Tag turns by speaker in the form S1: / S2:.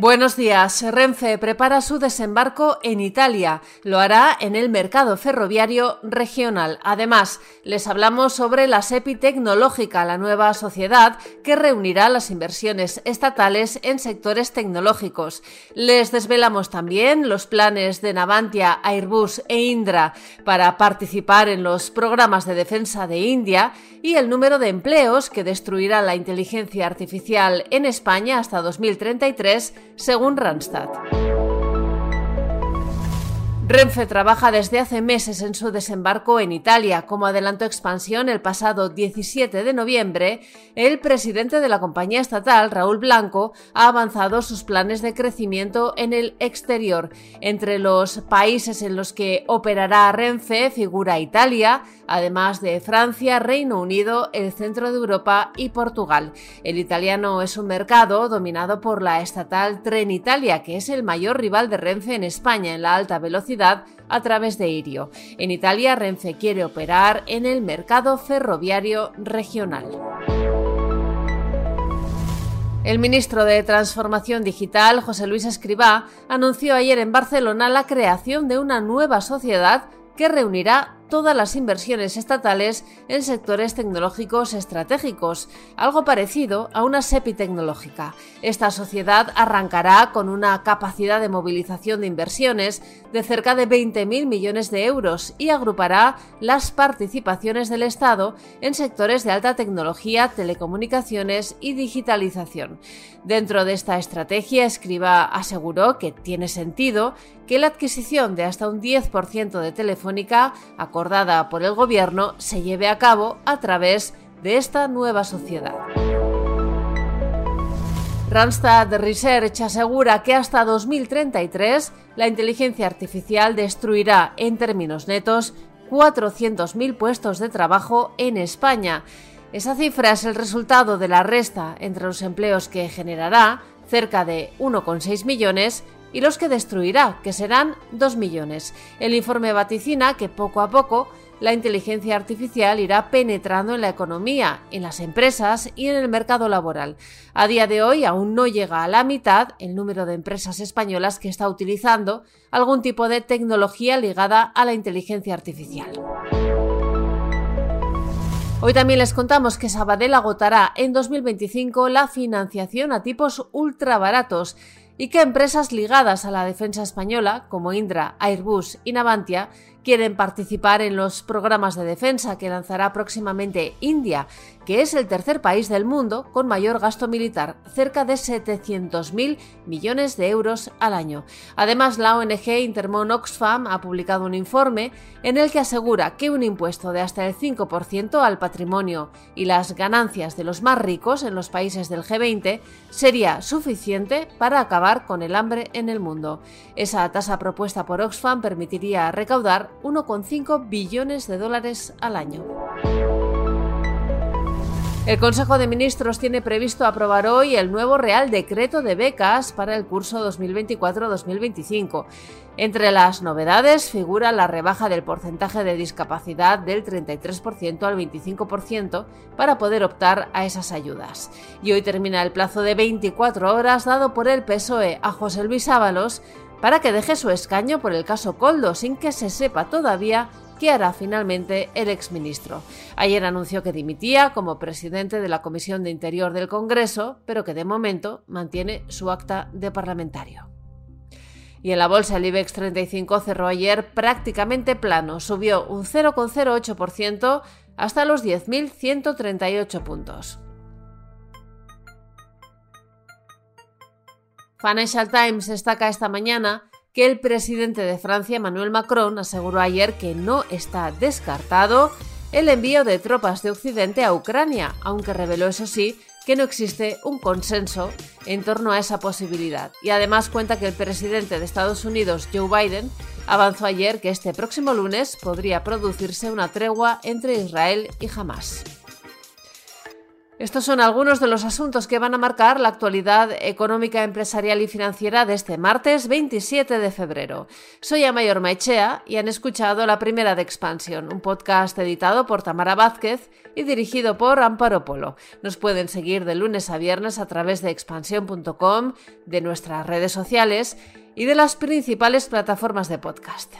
S1: Buenos días. Renfe prepara su desembarco en Italia. Lo hará en el mercado ferroviario regional. Además, les hablamos sobre la SEPI Tecnológica, la nueva sociedad que reunirá las inversiones estatales en sectores tecnológicos. Les desvelamos también los planes de Navantia, Airbus e Indra para participar en los programas de defensa de India y el número de empleos que destruirá la inteligencia artificial en España hasta 2033 según Randstad. Renfe trabaja desde hace meses en su desembarco en Italia. Como adelantó Expansión el pasado 17 de noviembre, el presidente de la compañía estatal, Raúl Blanco, ha avanzado sus planes de crecimiento en el exterior. Entre los países en los que operará Renfe figura Italia, además de Francia, Reino Unido, el centro de Europa y Portugal. El italiano es un mercado dominado por la estatal Trenitalia, que es el mayor rival de Renfe en España en la alta velocidad a través de Irio. En Italia, Renfe quiere operar en el mercado ferroviario regional. El ministro de Transformación Digital, José Luis Escribá, anunció ayer en Barcelona la creación de una nueva sociedad que reunirá todas las inversiones estatales en sectores tecnológicos estratégicos, algo parecido a una SEPI tecnológica. Esta sociedad arrancará con una capacidad de movilización de inversiones de cerca de 20.000 millones de euros y agrupará las participaciones del Estado en sectores de alta tecnología, telecomunicaciones y digitalización. Dentro de esta estrategia, Escriba aseguró que tiene sentido que la adquisición de hasta un 10% de Telefónica por el Gobierno se lleve a cabo a través de esta nueva sociedad. Randstad Research asegura que hasta 2033 la inteligencia artificial destruirá en términos netos 400.000 puestos de trabajo en España. Esa cifra es el resultado de la resta entre los empleos que generará, cerca de 1,6 millones, y los que destruirá, que serán 2 millones. El informe vaticina que poco a poco la inteligencia artificial irá penetrando en la economía, en las empresas y en el mercado laboral. A día de hoy aún no llega a la mitad el número de empresas españolas que está utilizando algún tipo de tecnología ligada a la inteligencia artificial. Hoy también les contamos que Sabadell agotará en 2025 la financiación a tipos ultra baratos y que empresas ligadas a la defensa española, como Indra, Airbus y Navantia, quieren participar en los programas de defensa que lanzará próximamente India, que es el tercer país del mundo con mayor gasto militar, cerca de 700.000 millones de euros al año. Además, la ONG Intermon Oxfam ha publicado un informe en el que asegura que un impuesto de hasta el 5% al patrimonio y las ganancias de los más ricos en los países del G20 sería suficiente para acabar con el hambre en el mundo. Esa tasa propuesta por Oxfam permitiría recaudar 1,5 billones de dólares al año. El Consejo de Ministros tiene previsto aprobar hoy el nuevo Real Decreto de Becas para el curso 2024-2025. Entre las novedades figura la rebaja del porcentaje de discapacidad del 33% al 25% para poder optar a esas ayudas. Y hoy termina el plazo de 24 horas dado por el PSOE a José Luis Ábalos para que deje su escaño por el caso Coldo sin que se sepa todavía qué hará finalmente el exministro. Ayer anunció que dimitía como presidente de la Comisión de Interior del Congreso, pero que de momento mantiene su acta de parlamentario. Y en la bolsa el IBEX 35 cerró ayer prácticamente plano, subió un 0,08% hasta los 10.138 puntos. Financial Times destaca esta mañana que el presidente de Francia, Emmanuel Macron, aseguró ayer que no está descartado el envío de tropas de Occidente a Ucrania, aunque reveló, eso sí, que no existe un consenso en torno a esa posibilidad. Y además cuenta que el presidente de Estados Unidos, Joe Biden, avanzó ayer que este próximo lunes podría producirse una tregua entre Israel y Hamas. Estos son algunos de los asuntos que van a marcar la actualidad económica, empresarial y financiera de este martes 27 de febrero. Soy Amayor Maichea y han escuchado La Primera de Expansión, un podcast editado por Tamara Vázquez y dirigido por Amparo Polo. Nos pueden seguir de lunes a viernes a través de expansión.com, de nuestras redes sociales y de las principales plataformas de podcast.